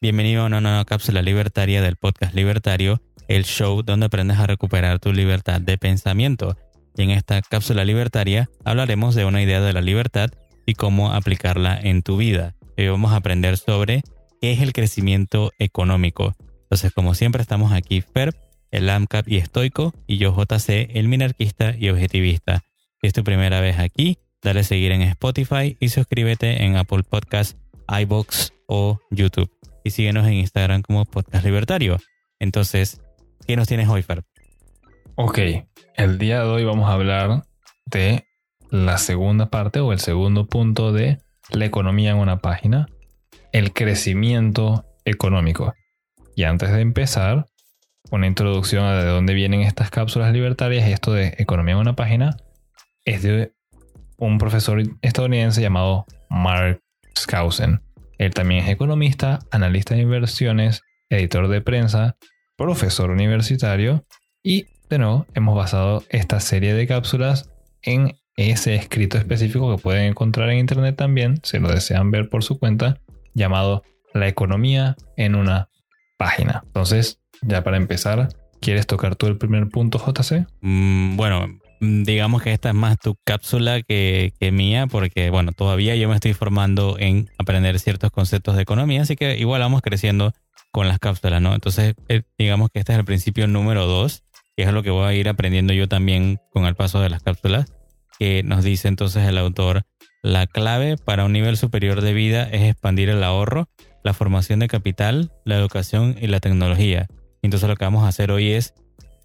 Bienvenido a una nueva cápsula libertaria del podcast Libertario, el show donde aprendes a recuperar tu libertad de pensamiento. Y en esta cápsula libertaria hablaremos de una idea de la libertad y cómo aplicarla en tu vida. Hoy vamos a aprender sobre qué es el crecimiento económico. Entonces, como siempre, estamos aquí Ferb, el AMCAP y estoico, y yo JC, el minarquista y objetivista. Si es tu primera vez aquí, dale a seguir en Spotify y suscríbete en Apple Podcasts, iBox o YouTube. Y síguenos en Instagram como Podcast Libertario. Entonces, ¿qué nos tienes hoy, Ferb? Ok, el día de hoy vamos a hablar de la segunda parte o el segundo punto de la economía en una página, el crecimiento económico. Y antes de empezar, una introducción a de dónde vienen estas cápsulas libertarias, esto de economía en una página, es de un profesor estadounidense llamado Mark Skousen. Él también es economista, analista de inversiones, editor de prensa, profesor universitario y de nuevo hemos basado esta serie de cápsulas en ese escrito específico que pueden encontrar en internet también, si lo desean ver por su cuenta, llamado La economía en una página. Entonces, ya para empezar, ¿quieres tocar tú el primer punto, JC? Mm, bueno, digamos que esta es más tu cápsula que, que, mía, porque bueno, todavía yo me estoy formando en aprender ciertos conceptos de economía, así que igual vamos creciendo con las cápsulas, ¿no? Entonces, eh, digamos que este es el principio número dos, que es lo que voy a ir aprendiendo yo también con el paso de las cápsulas que nos dice entonces el autor, la clave para un nivel superior de vida es expandir el ahorro, la formación de capital, la educación y la tecnología. Entonces lo que vamos a hacer hoy es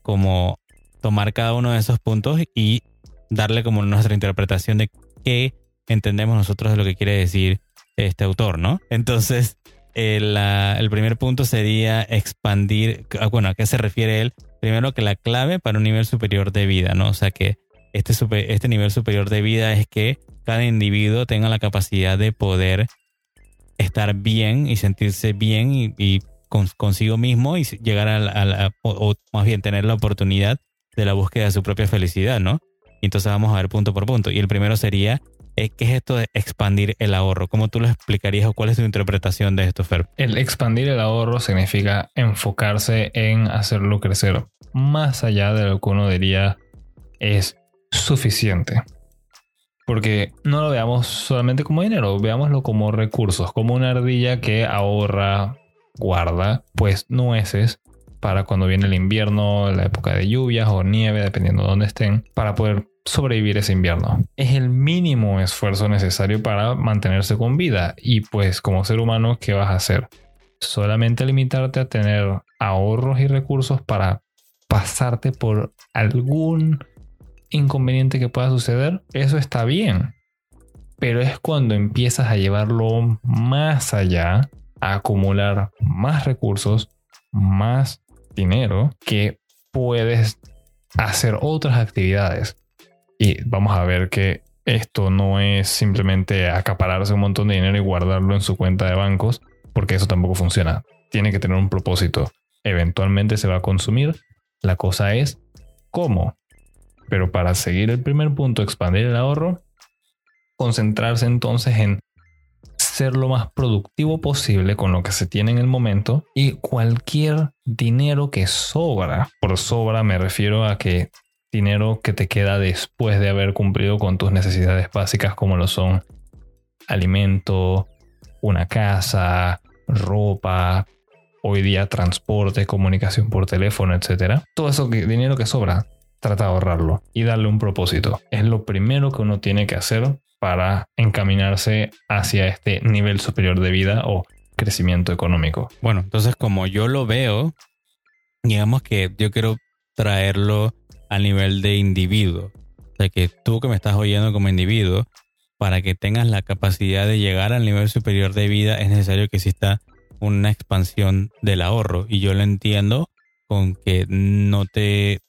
como tomar cada uno de esos puntos y darle como nuestra interpretación de qué entendemos nosotros de lo que quiere decir este autor, ¿no? Entonces, el, primer punto sería expandir, ah, bueno, ¿a qué se refiere él? Primero que la clave para un nivel superior de vida, ¿no? O sea que este, este nivel superior de vida es que cada individuo tenga la capacidad de poder estar bien y sentirse bien y, consigo mismo y llegar a la, o, más bien tener la oportunidad de la búsqueda de su propia felicidad, ¿no? Entonces vamos a ver punto por punto. Y el primero sería, eh, ¿qué es esto de expandir el ahorro? ¿Cómo tú lo explicarías o cuál es tu interpretación de esto, Fer? El expandir el ahorro significa enfocarse en hacerlo crecer más allá de lo que uno diría es suficiente. Porque no lo veamos solamente como dinero, veámoslo como recursos, como una ardilla que ahorra, guarda, pues nueces para cuando viene el invierno, la época de lluvias o nieve, dependiendo de dónde estén, para poder sobrevivir ese invierno. Es el mínimo esfuerzo necesario para mantenerse con vida. Y pues como ser humano, ¿qué vas a hacer? Solamente limitarte a tener ahorros y recursos para pasarte por algún inconveniente que pueda suceder, eso está bien. Pero es cuando empiezas a llevarlo más allá, a acumular más recursos, más dinero, que puedes hacer otras actividades. Y vamos a ver que esto no es simplemente acapararse un montón de dinero y guardarlo en su cuenta de bancos, porque eso tampoco funciona. Tiene que tener un propósito. Eventualmente se va a consumir. La cosa es cómo. Pero para seguir el primer punto, expandir el ahorro, concentrarse entonces en ser lo más productivo posible con lo que se tiene en el momento y cualquier dinero que sobra, por sobra me refiero a que dinero que te queda después de haber cumplido con tus necesidades básicas como lo son alimento, una casa, ropa, hoy día transporte, comunicación por teléfono, etcétera. Todo eso dinero que sobra trata de ahorrarlo y darle un propósito. Es lo primero que uno tiene que hacer para encaminarse hacia este nivel superior de vida o crecimiento económico. Bueno, entonces como yo lo veo, digamos que yo quiero traerlo a nivel de individuo. O sea, que tú que me estás oyendo como individuo, para que tengas la capacidad de llegar al nivel superior de vida es necesario que exista una expansión del ahorro. Y yo lo entiendo con que no te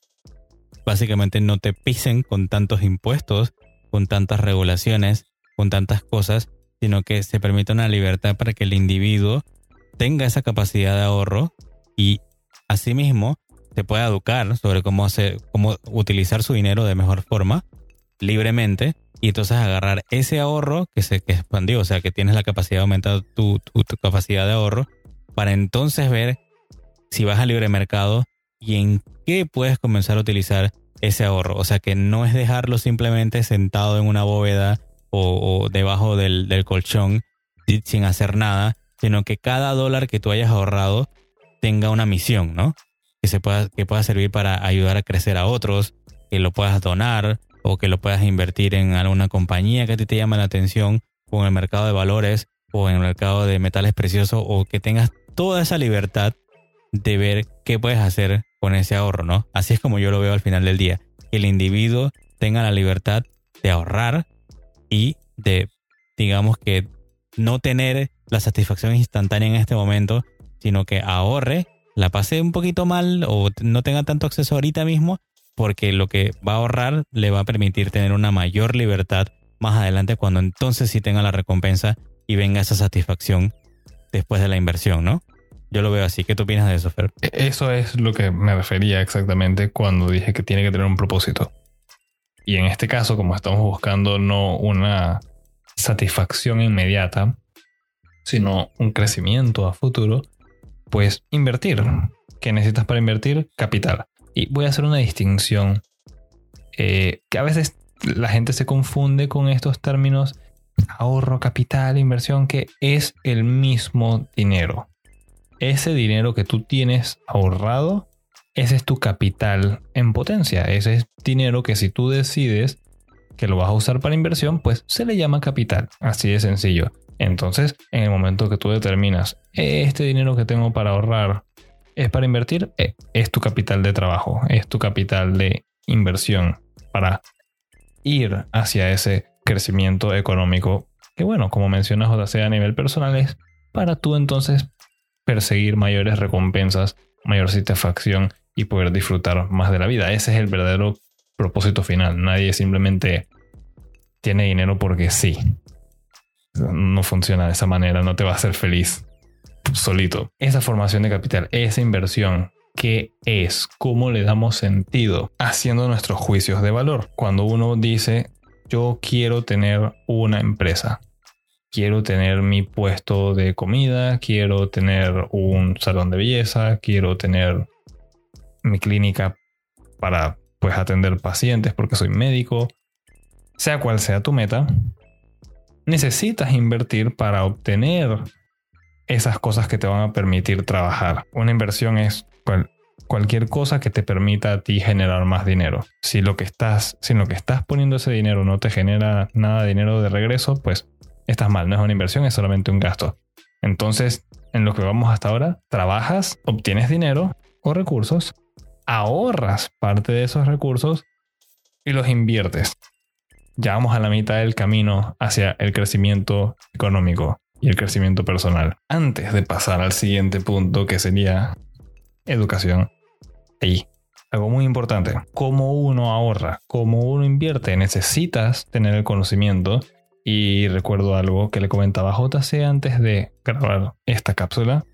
básicamente no te pisen con tantos impuestos, con tantas regulaciones, con tantas cosas, sino que se permita una libertad para que el individuo tenga esa capacidad de ahorro y asimismo se pueda educar sobre cómo hacer, cómo utilizar su dinero de mejor forma, libremente, y entonces agarrar ese ahorro que se que expandió, o sea, que tienes la capacidad de aumentar tu, tu, tu capacidad de ahorro, para entonces ver si vas al libre mercado y en qué puedes comenzar a utilizar ese ahorro. O sea, que no es dejarlo simplemente sentado en una bóveda o, debajo del, colchón sin hacer nada, sino que cada dólar que tú hayas ahorrado tenga una misión, ¿no? Que, se pueda, que pueda servir para ayudar a crecer a otros, que lo puedas donar o que lo puedas invertir en alguna compañía que a ti te llama la atención o en el mercado de valores o en el mercado de metales preciosos o que tengas toda esa libertad de ver qué puedes hacer con ese ahorro, ¿no? Así es como yo lo veo al final del día. Que el individuo tenga la libertad de ahorrar y de, digamos que, no tener la satisfacción instantánea en este momento, sino que ahorre, la pase un poquito mal o no tenga tanto acceso ahorita mismo, porque lo que va a ahorrar le va a permitir tener una mayor libertad más adelante cuando entonces sí tenga la recompensa y venga esa satisfacción después de la inversión, ¿no? Yo lo veo así. ¿Qué tú opinas de eso, Fer? E-, eso es lo que me refería exactamente cuando dije que tiene que tener un propósito. Y en este caso, como estamos buscando no una satisfacción inmediata, sino un crecimiento a futuro, pues invertir. ¿Qué necesitas para invertir? Capital. Y voy a hacer una distinción eh, que a veces la gente se confunde con estos términos ahorro, capital, inversión, que es el mismo dinero ese dinero que tú tienes ahorrado, ese es tu capital en potencia. Ese es dinero que si tú decides que lo vas a usar para inversión, pues se le llama capital. Así de sencillo. Entonces, en el momento que tú determinas, este dinero que tengo para ahorrar es para invertir, eh, es tu capital de trabajo, es tu capital de inversión para ir hacia ese crecimiento económico que bueno, como mencionas JC a nivel personal es para tú entonces perseguir mayores recompensas, mayor satisfacción y poder disfrutar más de la vida. Ese es el verdadero propósito final. Nadie simplemente tiene dinero porque sí. No funciona de esa manera, no te va a hacer feliz solito. Esa formación de capital, esa inversión, ¿qué es? ¿Cómo le damos sentido? Haciendo nuestros juicios de valor. Cuando uno dice, yo quiero tener una empresa, quiero tener mi puesto de comida, quiero tener un salón de belleza, quiero tener mi clínica para pues atender pacientes porque soy médico. Sea cual sea tu meta, necesitas invertir para obtener esas cosas que te van a permitir trabajar. Una inversión es cualquier cosa que te permita a ti generar más dinero. Si lo que estás, si lo que estás poniendo ese dinero no te genera nada de dinero de regreso, pues estás mal, no es una inversión, es solamente un gasto. Entonces, en lo que vamos hasta ahora, trabajas, obtienes dinero o recursos, ahorras parte de esos recursos y los inviertes. Ya vamos a la mitad del camino hacia el crecimiento económico y el crecimiento personal. Antes de pasar al siguiente punto que sería educación, ahí, algo muy importante, cómo uno ahorra, cómo uno invierte, necesitas tener el conocimiento y recuerdo algo que le comentaba a JC antes de grabar esta cápsula.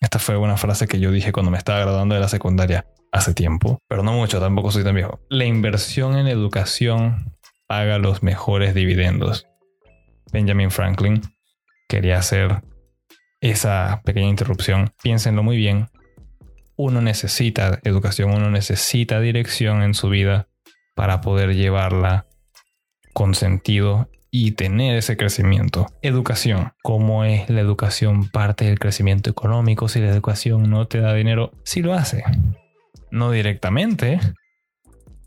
Esta fue una frase que yo dije cuando me estaba graduando de la secundaria hace tiempo, pero no mucho, tampoco soy tan viejo. La inversión en educación paga los mejores dividendos. Benjamin Franklin quería hacer esa pequeña interrupción. Piénsenlo muy bien. Uno necesita educación, uno necesita dirección en su vida para poder llevarla con sentido y tener ese crecimiento. Educación. ¿Cómo es la educación parte del crecimiento económico? Si la educación no te da dinero, sí lo hace. No directamente.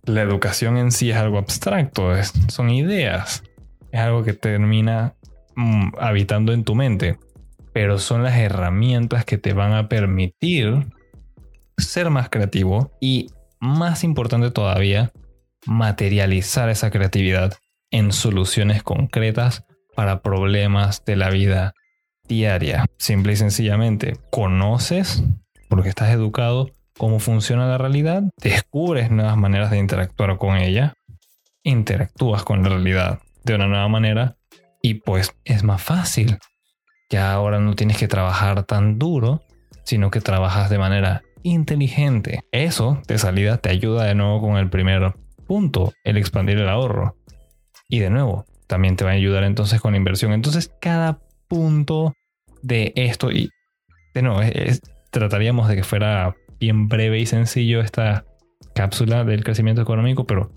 La educación en sí es algo abstracto, son ideas. Es algo que termina mm, habitando en tu mente. Pero son las herramientas que te van a permitir ser más creativo y, más importante todavía, materializar esa creatividad en soluciones concretas para problemas de la vida diaria. Simple y sencillamente, conoces, porque estás educado, cómo funciona la realidad, descubres nuevas maneras de interactuar con ella, interactúas con la realidad de una nueva manera y pues es más fácil. Ya ahora no tienes que trabajar tan duro, sino que trabajas de manera inteligente. Eso de salida te ayuda de nuevo con el primer punto, el expandir el ahorro Y de nuevo, también te va a ayudar entonces con la inversión. Entonces, cada punto de esto, y de nuevo, trataríamos de que fuera bien breve y sencillo esta cápsula del crecimiento económico, pero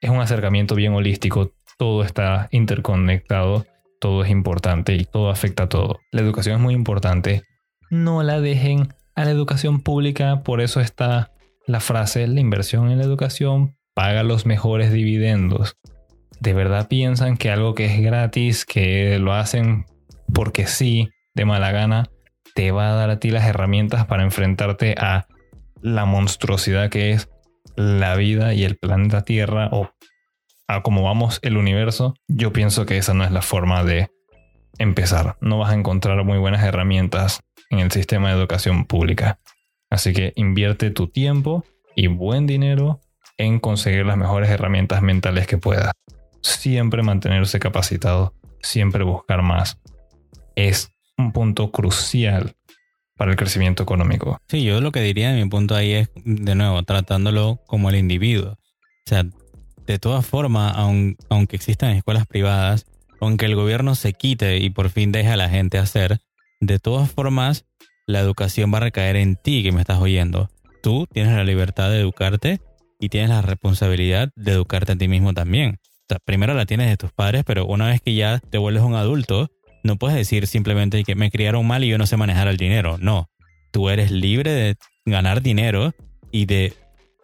es un acercamiento bien holístico. Todo está interconectado, todo es importante y todo afecta a todo. La educación es muy importante. No la dejen a la educación pública, por eso está la frase, la inversión en la educación paga los mejores dividendos de verdad piensan que algo que es gratis, que lo hacen porque sí, de mala gana, te va a dar a ti las herramientas para enfrentarte a la monstruosidad que es la vida y el planeta Tierra o a cómo vamos el universo, yo pienso que esa no es la forma de empezar. No vas a encontrar muy buenas herramientas en el sistema de educación pública. Así que invierte tu tiempo y buen dinero en conseguir las mejores herramientas mentales que puedas siempre mantenerse capacitado, siempre buscar más. Es un punto crucial para el crecimiento económico. Sí, yo lo que diría de mi punto ahí es, de nuevo, tratándolo como el individuo. O sea, de todas formas, aunque existan escuelas privadas, aunque el gobierno se quite y por fin deje a la gente hacer, de todas formas, la educación va a recaer en ti que me estás oyendo. Tú tienes la libertad de educarte y tienes la responsabilidad de educarte a ti mismo también primero la tienes de tus padres, pero una vez que ya te vuelves un adulto, no puedes decir simplemente que me criaron mal y yo no sé manejar el dinero. No, tú eres libre de ganar dinero y de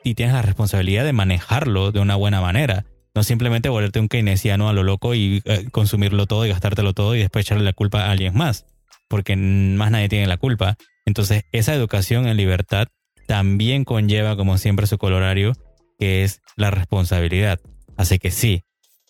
y tienes la responsabilidad de manejarlo de una buena manera. No simplemente volverte un keynesiano a lo loco y eh, consumirlo todo y gastártelo todo y después echarle la culpa a alguien más, porque más nadie tiene la culpa. Entonces, esa educación en libertad también conlleva, como siempre, su colorario, que es la responsabilidad. Así que sí,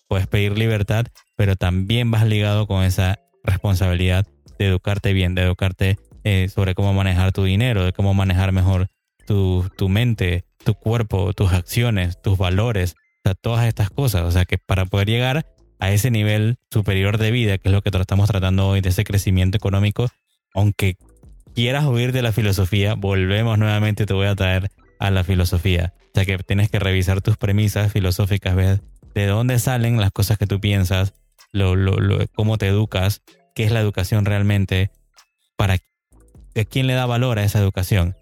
puedes pedir libertad, pero también vas ligado con esa responsabilidad de educarte bien, de educarte eh, sobre cómo manejar tu dinero, de cómo manejar mejor tu, tu mente, tu cuerpo, tus acciones, tus valores, o sea, todas estas cosas. O sea, que para poder llegar a ese nivel superior de vida, que es lo que estamos tratando hoy, de ese crecimiento económico, aunque quieras huir de la filosofía, volvemos nuevamente, te voy a traer a la filosofía. O sea que tienes que revisar tus premisas filosóficas, ¿ves? De dónde salen las cosas que tú piensas, cómo te educas, qué es la educación realmente, para a quién le da valor a esa educación.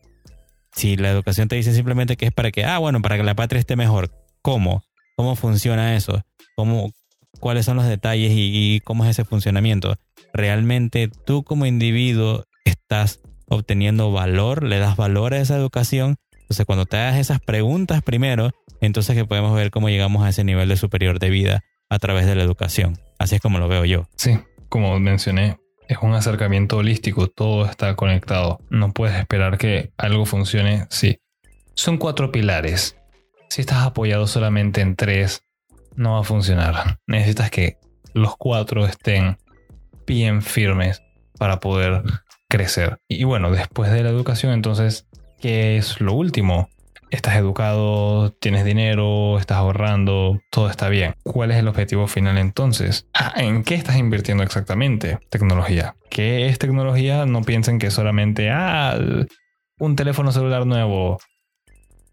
Si la educación te dice simplemente que es para que, ah, bueno, para que la patria esté mejor, ¿cómo? ¿Cómo funciona eso? ¿Cómo, ¿Cuáles son los detalles y, y cómo es ese funcionamiento? ¿Realmente tú como individuo estás obteniendo valor, le das valor a esa educación? Entonces, cuando te hagas esas preguntas primero, entonces que podemos ver cómo llegamos a ese nivel de superior de vida a través de la educación. Así es como lo veo yo. Sí, como mencioné, es un acercamiento holístico, todo está conectado. No puedes esperar que algo funcione Sí, Son cuatro pilares. Si estás apoyado solamente en tres, no va a funcionar. Necesitas que los cuatro estén bien firmes para poder crecer. Y bueno, después de la educación, entonces, ¿qué es lo último? Estás educado, tienes dinero, estás ahorrando, todo está bien. ¿Cuál es el objetivo final entonces? Ah, ¿En qué estás invirtiendo exactamente? Tecnología. ¿Qué es tecnología? No piensen que solamente, ah, un teléfono celular nuevo,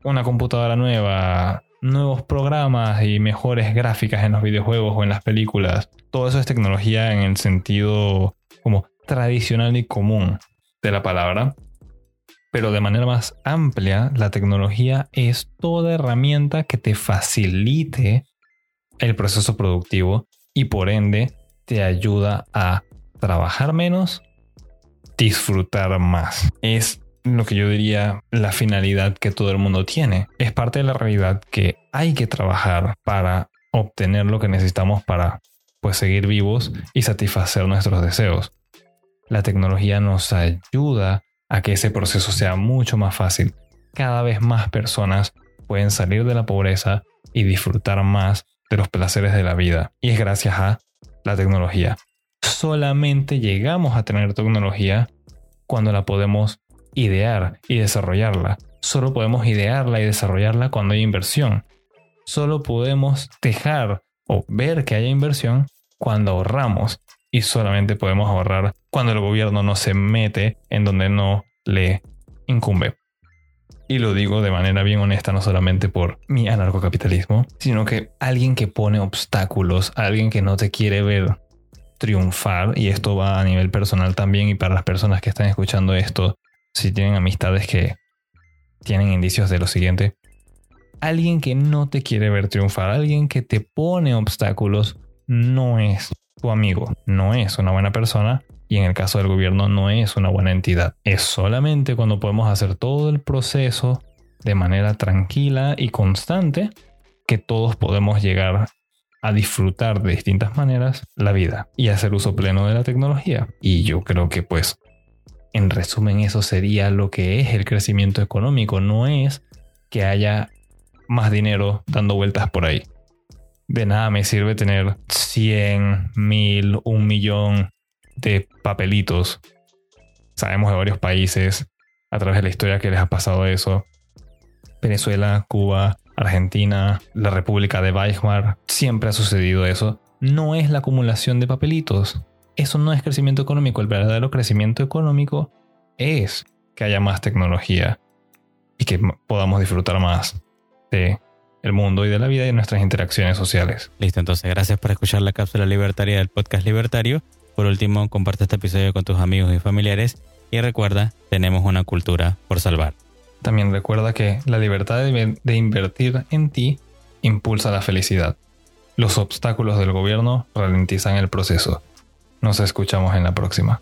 una computadora nueva, nuevos programas y mejores gráficas en los videojuegos o en las películas. Todo eso es tecnología en el sentido como tradicional y común de la palabra. Pero de manera más amplia, la tecnología es toda herramienta que te facilite el proceso productivo y por ende te ayuda a trabajar menos, disfrutar más. Es lo que yo diría la finalidad que todo el mundo tiene. Es parte de la realidad que hay que trabajar para obtener lo que necesitamos para pues seguir vivos y satisfacer nuestros deseos. La tecnología nos ayuda a que ese proceso sea mucho más fácil. Cada vez más personas pueden salir de la pobreza y disfrutar más de los placeres de la vida. Y es gracias a la tecnología. Solamente llegamos a tener tecnología cuando la podemos idear y desarrollarla. Solo podemos idearla y desarrollarla cuando hay inversión. Solo podemos dejar o ver que haya inversión cuando ahorramos y solamente podemos ahorrar cuando el gobierno no se mete en donde no le incumbe. y lo digo de manera bien honesta, no solamente por mi anarcocapitalismo, sino que alguien que pone obstáculos, alguien que no te quiere ver triunfar, y esto va a nivel personal también, y para las personas que están escuchando esto, si tienen amistades que tienen indicios de lo siguiente, alguien que no te quiere ver triunfar, alguien que te pone obstáculos, no es tu amigo, no es una buena persona y en el caso del gobierno no es una buena entidad. Es solamente cuando podemos hacer todo el proceso de manera tranquila y constante que todos podemos llegar a disfrutar de distintas maneras la vida y hacer uso pleno de la tecnología. Y yo creo que pues en resumen eso sería lo que es el crecimiento económico, no es que haya más dinero dando vueltas por ahí. De nada me sirve tener 100, 1000, un millón de papelitos. Sabemos de varios países a través de la historia que les ha pasado eso. Venezuela, Cuba, Argentina, la República de Weimar, siempre ha sucedido eso. No es la acumulación de papelitos. Eso no es crecimiento económico. El verdadero crecimiento económico es que haya más tecnología y que podamos disfrutar más de el mundo y de la vida y nuestras interacciones sociales. Listo, entonces gracias por escuchar la cápsula libertaria del podcast libertario. Por último, comparte este episodio con tus amigos y familiares y recuerda, tenemos una cultura por salvar. También recuerda que la libertad de, de invertir en ti impulsa la felicidad. Los obstáculos del gobierno ralentizan el proceso. Nos escuchamos en la próxima.